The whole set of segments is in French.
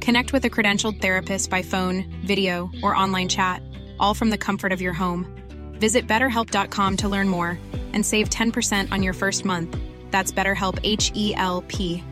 Connect with a credentialed therapist by phone, video, or online chat, all from the comfort of your home. Visit betterhelp.com to learn more and save 10% on your first month. That's BetterHelp H E L P.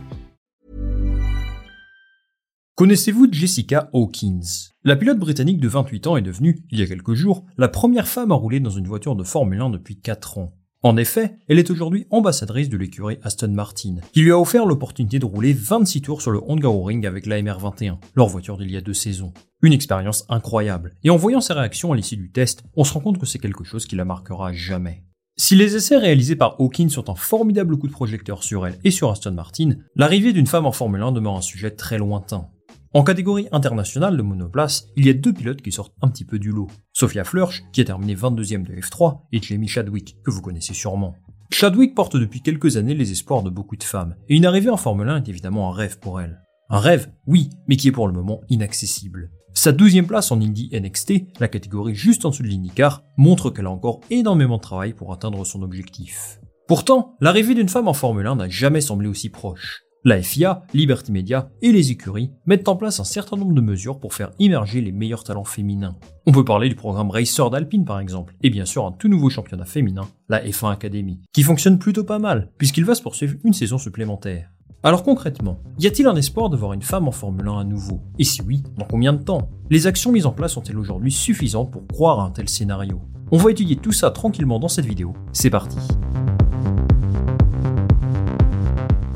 Connaissez-vous Jessica Hawkins? La pilote britannique de 28 ans est devenue, il y a quelques jours, la première femme à rouler dans une voiture de Formule 1 depuis 4 ans. En effet, elle est aujourd'hui ambassadrice de l'écurie Aston Martin, qui lui a offert l'opportunité de rouler 26 tours sur le Hungaroring avec la MR21, leur voiture d'il y a deux saisons. Une expérience incroyable, et en voyant ses réactions à l'issue du test, on se rend compte que c'est quelque chose qui la marquera jamais. Si les essais réalisés par Hawkins sont un formidable coup de projecteur sur elle et sur Aston Martin, l'arrivée d'une femme en Formule 1 demeure un sujet très lointain. En catégorie internationale de monoplace, il y a deux pilotes qui sortent un petit peu du lot. Sophia Flörsch, qui a terminé 22e de F3, et Jamie Chadwick, que vous connaissez sûrement. Chadwick porte depuis quelques années les espoirs de beaucoup de femmes, et une arrivée en Formule 1 est évidemment un rêve pour elle. Un rêve, oui, mais qui est pour le moment inaccessible. Sa douzième place en Indy NXT, la catégorie juste en dessous de l'IndyCar, montre qu'elle a encore énormément de travail pour atteindre son objectif. Pourtant, l'arrivée d'une femme en Formule 1 n'a jamais semblé aussi proche. La FIA, Liberty Media et les écuries mettent en place un certain nombre de mesures pour faire immerger les meilleurs talents féminins. On peut parler du programme Racer d'Alpine par exemple, et bien sûr un tout nouveau championnat féminin, la F1 Academy, qui fonctionne plutôt pas mal, puisqu'il va se poursuivre une saison supplémentaire. Alors concrètement, y a-t-il un espoir de voir une femme en Formule 1 à nouveau? Et si oui, dans combien de temps? Les actions mises en place sont-elles aujourd'hui suffisantes pour croire à un tel scénario? On va étudier tout ça tranquillement dans cette vidéo, c'est parti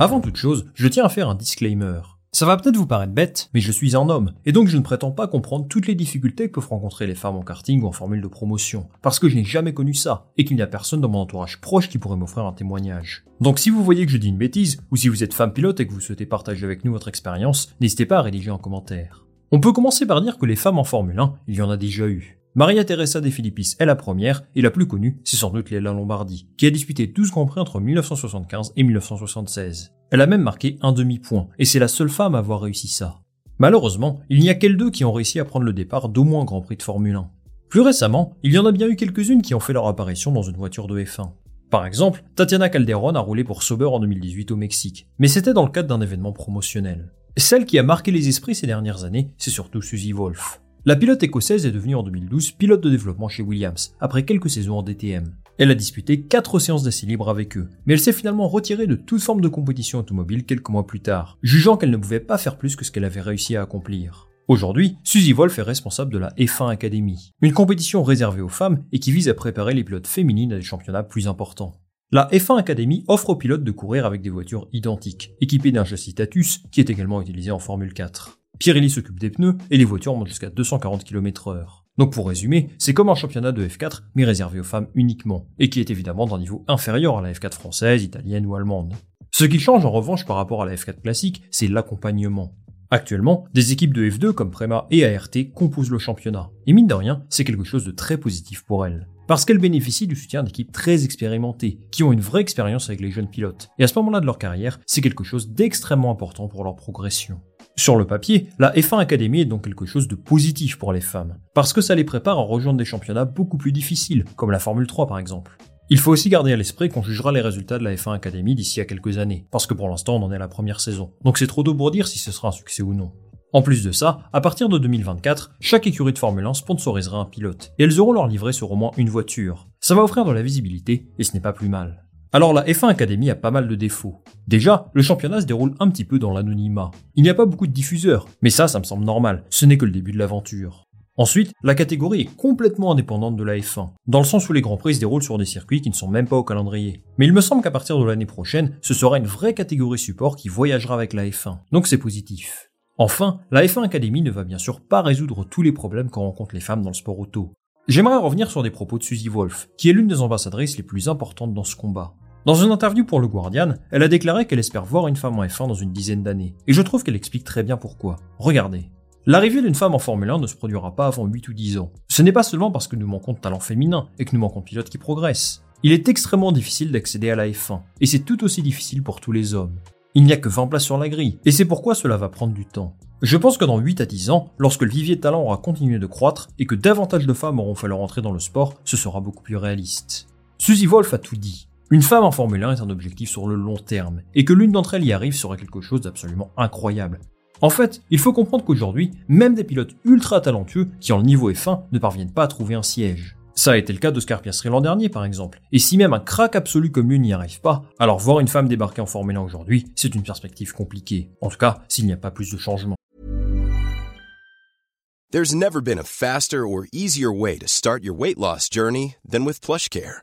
Avant toute chose, je tiens à faire un disclaimer. Ça va peut-être vous paraître bête, mais je suis un homme, et donc je ne prétends pas comprendre toutes les difficultés que peuvent rencontrer les femmes en karting ou en formule de promotion, parce que je n'ai jamais connu ça, et qu'il n'y a personne dans mon entourage proche qui pourrait m'offrir un témoignage. Donc si vous voyez que je dis une bêtise, ou si vous êtes femme pilote et que vous souhaitez partager avec nous votre expérience, n'hésitez pas à rédiger un commentaire. On peut commencer par dire que les femmes en Formule 1, il y en a déjà eu. Maria Teresa de Filippis est la première, et la plus connue, c'est sans doute Léla Lombardi, qui a disputé 12 Grands Prix entre 1975 et 1976. Elle a même marqué un demi-point, et c'est la seule femme à avoir réussi ça. Malheureusement, il n'y a qu'elles deux qui ont réussi à prendre le départ d'au moins Grand Prix de Formule 1. Plus récemment, il y en a bien eu quelques-unes qui ont fait leur apparition dans une voiture de F1. Par exemple, Tatiana Calderon a roulé pour Sauber en 2018 au Mexique, mais c'était dans le cadre d'un événement promotionnel. Celle qui a marqué les esprits ces dernières années, c'est surtout Suzy Wolf. La pilote écossaise est devenue en 2012 pilote de développement chez Williams, après quelques saisons en DTM. Elle a disputé 4 séances d'essai libre avec eux, mais elle s'est finalement retirée de toute forme de compétition automobile quelques mois plus tard, jugeant qu'elle ne pouvait pas faire plus que ce qu'elle avait réussi à accomplir. Aujourd'hui, Suzy Wolf est responsable de la F1 Academy, une compétition réservée aux femmes et qui vise à préparer les pilotes féminines à des championnats plus importants. La F1 Academy offre aux pilotes de courir avec des voitures identiques, équipées d'un châssis Tatus qui est également utilisé en Formule 4. Pirelli s'occupe des pneus et les voitures montent jusqu'à 240 km h Donc pour résumer, c'est comme un championnat de F4 mais réservé aux femmes uniquement, et qui est évidemment d'un niveau inférieur à la F4 française, italienne ou allemande. Ce qui change en revanche par rapport à la F4 classique, c'est l'accompagnement. Actuellement, des équipes de F2 comme Prema et ART composent le championnat. Et mine de rien, c'est quelque chose de très positif pour elles. Parce qu'elles bénéficient du soutien d'équipes très expérimentées, qui ont une vraie expérience avec les jeunes pilotes. Et à ce moment-là de leur carrière, c'est quelque chose d'extrêmement important pour leur progression. Sur le papier, la F1 Academy est donc quelque chose de positif pour les femmes, parce que ça les prépare à rejoindre des championnats beaucoup plus difficiles, comme la Formule 3 par exemple. Il faut aussi garder à l'esprit qu'on jugera les résultats de la F1 Academy d'ici à quelques années, parce que pour l'instant on en est à la première saison. Donc c'est trop tôt pour dire si ce sera un succès ou non. En plus de ça, à partir de 2024, chaque écurie de Formule 1 sponsorisera un pilote, et elles auront leur livret sur au moins une voiture. Ça va offrir de la visibilité, et ce n'est pas plus mal. Alors la F1 Academy a pas mal de défauts. Déjà, le championnat se déroule un petit peu dans l'anonymat. Il n'y a pas beaucoup de diffuseurs, mais ça, ça me semble normal, ce n'est que le début de l'aventure. Ensuite, la catégorie est complètement indépendante de la F1, dans le sens où les grands prix se déroulent sur des circuits qui ne sont même pas au calendrier. Mais il me semble qu'à partir de l'année prochaine, ce sera une vraie catégorie support qui voyagera avec la F1, donc c'est positif. Enfin, la F1 Academy ne va bien sûr pas résoudre tous les problèmes qu'en rencontrent les femmes dans le sport auto. J'aimerais revenir sur des propos de Suzy Wolf, qui est l'une des ambassadrices les plus importantes dans ce combat. Dans une interview pour le Guardian, elle a déclaré qu'elle espère voir une femme en F1 dans une dizaine d'années, et je trouve qu'elle explique très bien pourquoi. Regardez. L'arrivée d'une femme en Formule 1 ne se produira pas avant 8 ou 10 ans. Ce n'est pas seulement parce que nous manquons de talent féminin et que nous manquons de pilotes qui progressent. Il est extrêmement difficile d'accéder à la F1, et c'est tout aussi difficile pour tous les hommes. Il n'y a que 20 places sur la grille, et c'est pourquoi cela va prendre du temps. Je pense que dans 8 à 10 ans, lorsque le vivier de talent aura continué de croître et que davantage de femmes auront fait leur entrée dans le sport, ce sera beaucoup plus réaliste. Suzy Wolf a tout dit. Une femme en Formule 1 est un objectif sur le long terme, et que l'une d'entre elles y arrive serait quelque chose d'absolument incroyable. En fait, il faut comprendre qu'aujourd'hui, même des pilotes ultra talentueux qui ont le niveau F1 ne parviennent pas à trouver un siège. Ça a été le cas de Scar Piastri l'an dernier par exemple. Et si même un crack absolu comme lui n'y arrive pas, alors voir une femme débarquer en Formule 1 aujourd'hui, c'est une perspective compliquée. En tout cas, s'il n'y a pas plus de changements. There's never been a faster or easier way to start your weight loss journey than with PlushCare.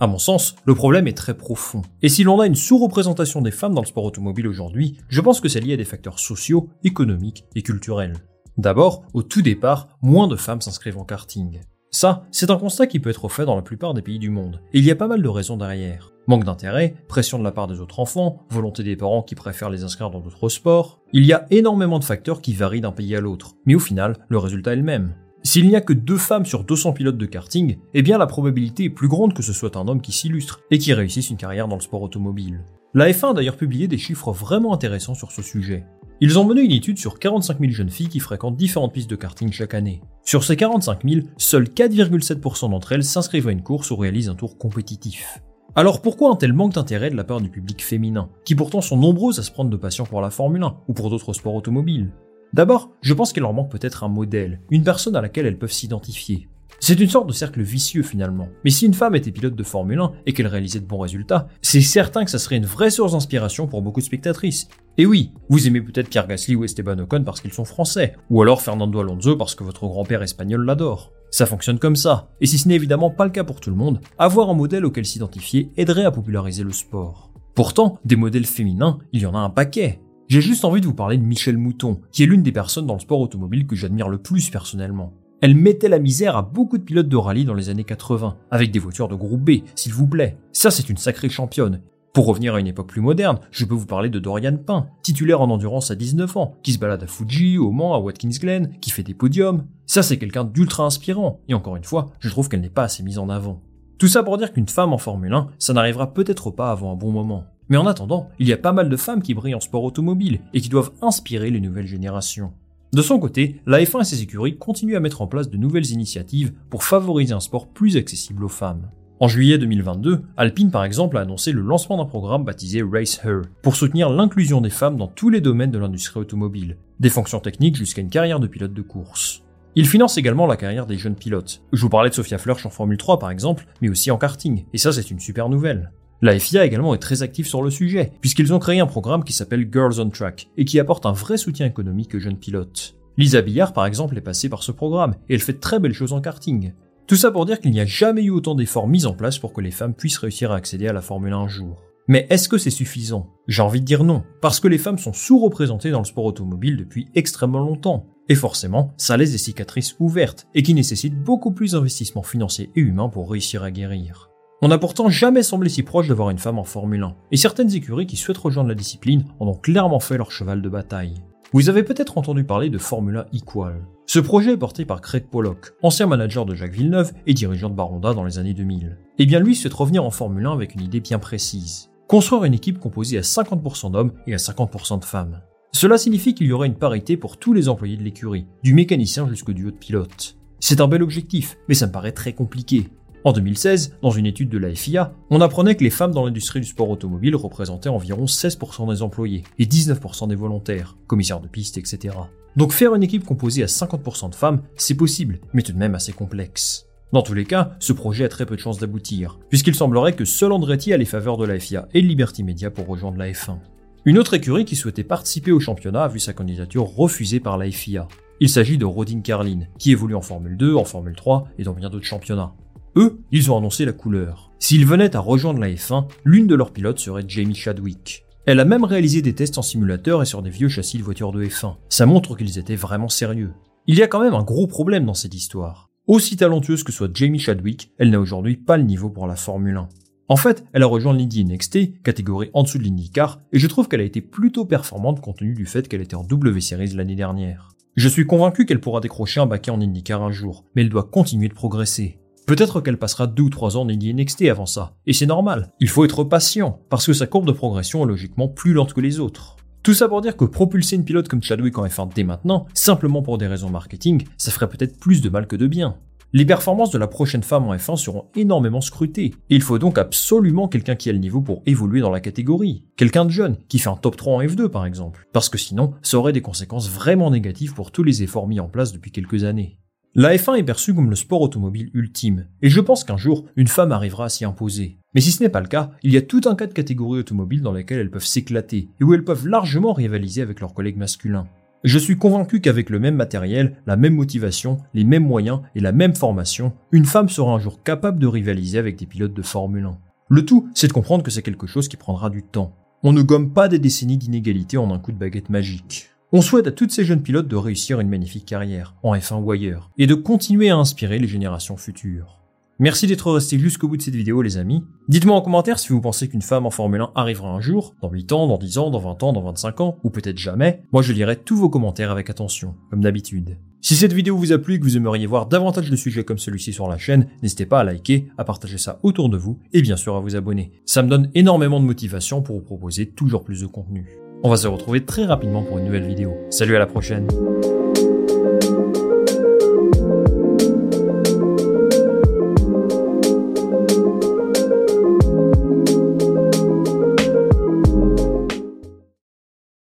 À mon sens, le problème est très profond. Et si l'on a une sous-représentation des femmes dans le sport automobile aujourd'hui, je pense que c'est lié à des facteurs sociaux, économiques et culturels. D'abord, au tout départ, moins de femmes s'inscrivent en karting. Ça, c'est un constat qui peut être fait dans la plupart des pays du monde. Et il y a pas mal de raisons derrière. Manque d'intérêt, pression de la part des autres enfants, volonté des parents qui préfèrent les inscrire dans d'autres sports. Il y a énormément de facteurs qui varient d'un pays à l'autre. Mais au final, le résultat est le même. S'il n'y a que deux femmes sur 200 pilotes de karting, eh bien la probabilité est plus grande que ce soit un homme qui s'illustre et qui réussisse une carrière dans le sport automobile. La F1 a d'ailleurs publié des chiffres vraiment intéressants sur ce sujet. Ils ont mené une étude sur 45 000 jeunes filles qui fréquentent différentes pistes de karting chaque année. Sur ces 45 000, seuls 4,7% d'entre elles s'inscrivent à une course ou réalisent un tour compétitif. Alors pourquoi un tel manque d'intérêt de la part du public féminin, qui pourtant sont nombreuses à se prendre de passion pour la Formule 1 ou pour d'autres sports automobiles? D'abord, je pense qu'il leur manque peut-être un modèle, une personne à laquelle elles peuvent s'identifier. C'est une sorte de cercle vicieux finalement. Mais si une femme était pilote de Formule 1 et qu'elle réalisait de bons résultats, c'est certain que ça serait une vraie source d'inspiration pour beaucoup de spectatrices. Et oui, vous aimez peut-être Pierre Gasly ou Esteban Ocon parce qu'ils sont français, ou alors Fernando Alonso parce que votre grand-père espagnol l'adore. Ça fonctionne comme ça. Et si ce n'est évidemment pas le cas pour tout le monde, avoir un modèle auquel s'identifier aiderait à populariser le sport. Pourtant, des modèles féminins, il y en a un paquet. J'ai juste envie de vous parler de Michel Mouton, qui est l'une des personnes dans le sport automobile que j'admire le plus personnellement. Elle mettait la misère à beaucoup de pilotes de rallye dans les années 80, avec des voitures de groupe B, s'il vous plaît. Ça, c'est une sacrée championne. Pour revenir à une époque plus moderne, je peux vous parler de Dorian Pain, titulaire en endurance à 19 ans, qui se balade à Fuji, au Mans, à Watkins Glen, qui fait des podiums. Ça, c'est quelqu'un d'ultra inspirant, et encore une fois, je trouve qu'elle n'est pas assez mise en avant. Tout ça pour dire qu'une femme en Formule 1, ça n'arrivera peut-être pas avant un bon moment. Mais en attendant, il y a pas mal de femmes qui brillent en sport automobile et qui doivent inspirer les nouvelles générations. De son côté, la F1 et ses écuries continuent à mettre en place de nouvelles initiatives pour favoriser un sport plus accessible aux femmes. En juillet 2022, Alpine par exemple a annoncé le lancement d'un programme baptisé Race Her pour soutenir l'inclusion des femmes dans tous les domaines de l'industrie automobile, des fonctions techniques jusqu'à une carrière de pilote de course. Il finance également la carrière des jeunes pilotes. Je vous parlais de Sophia Flörsch en Formule 3 par exemple, mais aussi en karting, et ça c'est une super nouvelle. La FIA également est très active sur le sujet, puisqu'ils ont créé un programme qui s'appelle Girls on Track et qui apporte un vrai soutien économique aux jeunes pilotes. Lisa Billard, par exemple, est passée par ce programme et elle fait de très belles choses en karting. Tout ça pour dire qu'il n'y a jamais eu autant d'efforts mis en place pour que les femmes puissent réussir à accéder à la Formule 1 un jour. Mais est-ce que c'est suffisant? J'ai envie de dire non, parce que les femmes sont sous-représentées dans le sport automobile depuis extrêmement longtemps. Et forcément, ça laisse des cicatrices ouvertes et qui nécessitent beaucoup plus d'investissement financier et humain pour réussir à guérir. On n'a pourtant jamais semblé si proche d'avoir une femme en Formule 1, et certaines écuries qui souhaitent rejoindre la discipline en ont clairement fait leur cheval de bataille. Vous avez peut-être entendu parler de Formula Equal. Ce projet est porté par Craig Pollock, ancien manager de Jacques Villeneuve et dirigeant de Baronda dans les années 2000. Eh bien lui souhaite revenir en Formule 1 avec une idée bien précise. Construire une équipe composée à 50% d'hommes et à 50% de femmes. Cela signifie qu'il y aura une parité pour tous les employés de l'écurie, du mécanicien jusqu'au duo de pilote. C'est un bel objectif, mais ça me paraît très compliqué. En 2016, dans une étude de la FIA, on apprenait que les femmes dans l'industrie du sport automobile représentaient environ 16% des employés et 19% des volontaires, commissaires de piste, etc. Donc faire une équipe composée à 50% de femmes, c'est possible, mais tout de même assez complexe. Dans tous les cas, ce projet a très peu de chances d'aboutir, puisqu'il semblerait que seul Andretti a les faveurs de la FIA et Liberty Media pour rejoindre la F1. Une autre écurie qui souhaitait participer au championnat a vu sa candidature refusée par la FIA. Il s'agit de Rodin Carlin, qui évolue en Formule 2, en Formule 3 et dans bien d'autres championnats. Eux, ils ont annoncé la couleur. S'ils venaient à rejoindre la F1, l'une de leurs pilotes serait Jamie Chadwick. Elle a même réalisé des tests en simulateur et sur des vieux châssis de voitures de F1. Ça montre qu'ils étaient vraiment sérieux. Il y a quand même un gros problème dans cette histoire. Aussi talentueuse que soit Jamie Chadwick, elle n'a aujourd'hui pas le niveau pour la Formule 1. En fait, elle a rejoint l'Indy NXT, catégorie en dessous de l'IndyCar, et je trouve qu'elle a été plutôt performante compte tenu du fait qu'elle était en W Series l'année dernière. Je suis convaincu qu'elle pourra décrocher un baquet en IndyCar un jour, mais elle doit continuer de progresser. Peut-être qu'elle passera 2 ou 3 ans en NXT avant ça, et c'est normal. Il faut être patient, parce que sa courbe de progression est logiquement plus lente que les autres. Tout ça pour dire que propulser une pilote comme Chadwick en F1 dès maintenant, simplement pour des raisons marketing, ça ferait peut-être plus de mal que de bien. Les performances de la prochaine femme en F1 seront énormément scrutées, et il faut donc absolument quelqu'un qui a le niveau pour évoluer dans la catégorie. Quelqu'un de jeune, qui fait un top 3 en F2 par exemple, parce que sinon, ça aurait des conséquences vraiment négatives pour tous les efforts mis en place depuis quelques années. La F1 est perçue comme le sport automobile ultime, et je pense qu'un jour, une femme arrivera à s'y imposer. Mais si ce n'est pas le cas, il y a tout un cas de catégories automobiles dans lesquelles elles peuvent s'éclater, et où elles peuvent largement rivaliser avec leurs collègues masculins. Je suis convaincu qu'avec le même matériel, la même motivation, les mêmes moyens et la même formation, une femme sera un jour capable de rivaliser avec des pilotes de Formule 1. Le tout, c'est de comprendre que c'est quelque chose qui prendra du temps. On ne gomme pas des décennies d'inégalité en un coup de baguette magique. On souhaite à toutes ces jeunes pilotes de réussir une magnifique carrière, en F1 ou ailleurs, et de continuer à inspirer les générations futures. Merci d'être resté jusqu'au bout de cette vidéo les amis. Dites-moi en commentaire si vous pensez qu'une femme en Formule 1 arrivera un jour, dans 8 ans, dans 10 ans, dans 20 ans, dans 25 ans, ou peut-être jamais. Moi je lirai tous vos commentaires avec attention, comme d'habitude. Si cette vidéo vous a plu et que vous aimeriez voir davantage de sujets comme celui-ci sur la chaîne, n'hésitez pas à liker, à partager ça autour de vous et bien sûr à vous abonner. Ça me donne énormément de motivation pour vous proposer toujours plus de contenu. On va se retrouver très rapidement pour une nouvelle vidéo. Salut à la prochaine